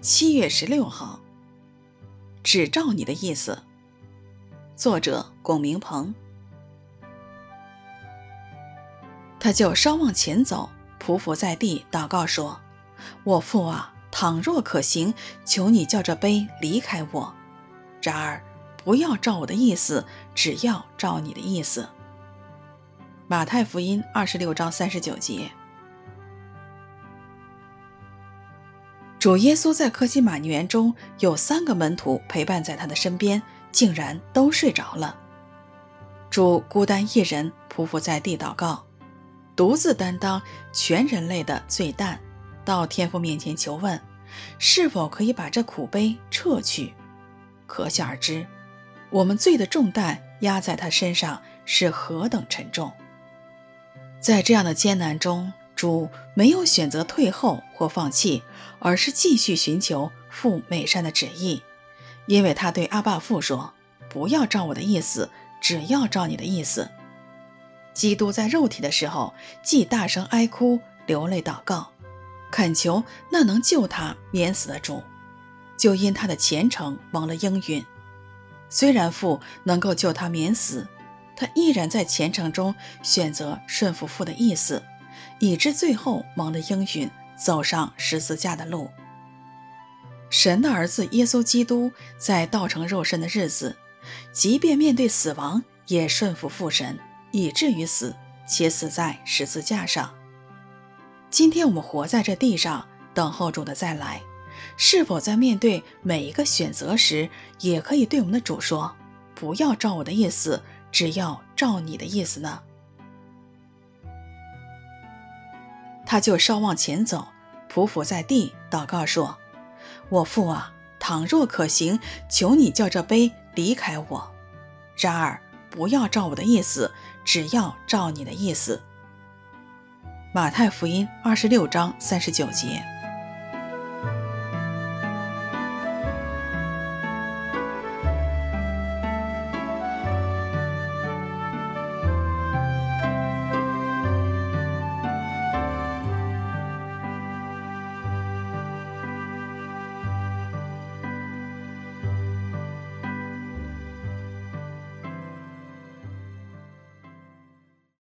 七月十六号，只照你的意思。作者：龚明鹏。他就稍往前走，匍匐在地，祷告说：“我父啊，倘若可行，求你叫这杯离开我；然而不要照我的意思，只要照你的意思。”马太福音二十六章三十九节。主耶稣在克西马尼园中有三个门徒陪伴在他的身边，竟然都睡着了。主孤单一人匍匐在地祷告，独自担当全人类的罪担，到天父面前求问，是否可以把这苦杯撤去。可想而知，我们罪的重担压在他身上是何等沉重。在这样的艰难中，主没有选择退后或放弃，而是继续寻求父美善的旨意，因为他对阿爸父说：“不要照我的意思，只要照你的意思。”基督在肉体的时候，既大声哀哭、流泪祷告，恳求那能救他免死的主，就因他的虔诚蒙了应允。虽然父能够救他免死，他依然在虔诚中选择顺服父的意思。以致最后蒙了应允，走上十字架的路。神的儿子耶稣基督在道成肉身的日子，即便面对死亡，也顺服父神，以至于死，且死在十字架上。今天我们活在这地上，等候主的再来，是否在面对每一个选择时，也可以对我们的主说：“不要照我的意思，只要照你的意思呢？”他就稍往前走，匍匐在地，祷告说：“我父啊，倘若可行，求你叫这杯离开我；然而不要照我的意思，只要照你的意思。”马太福音二十六章三十九节。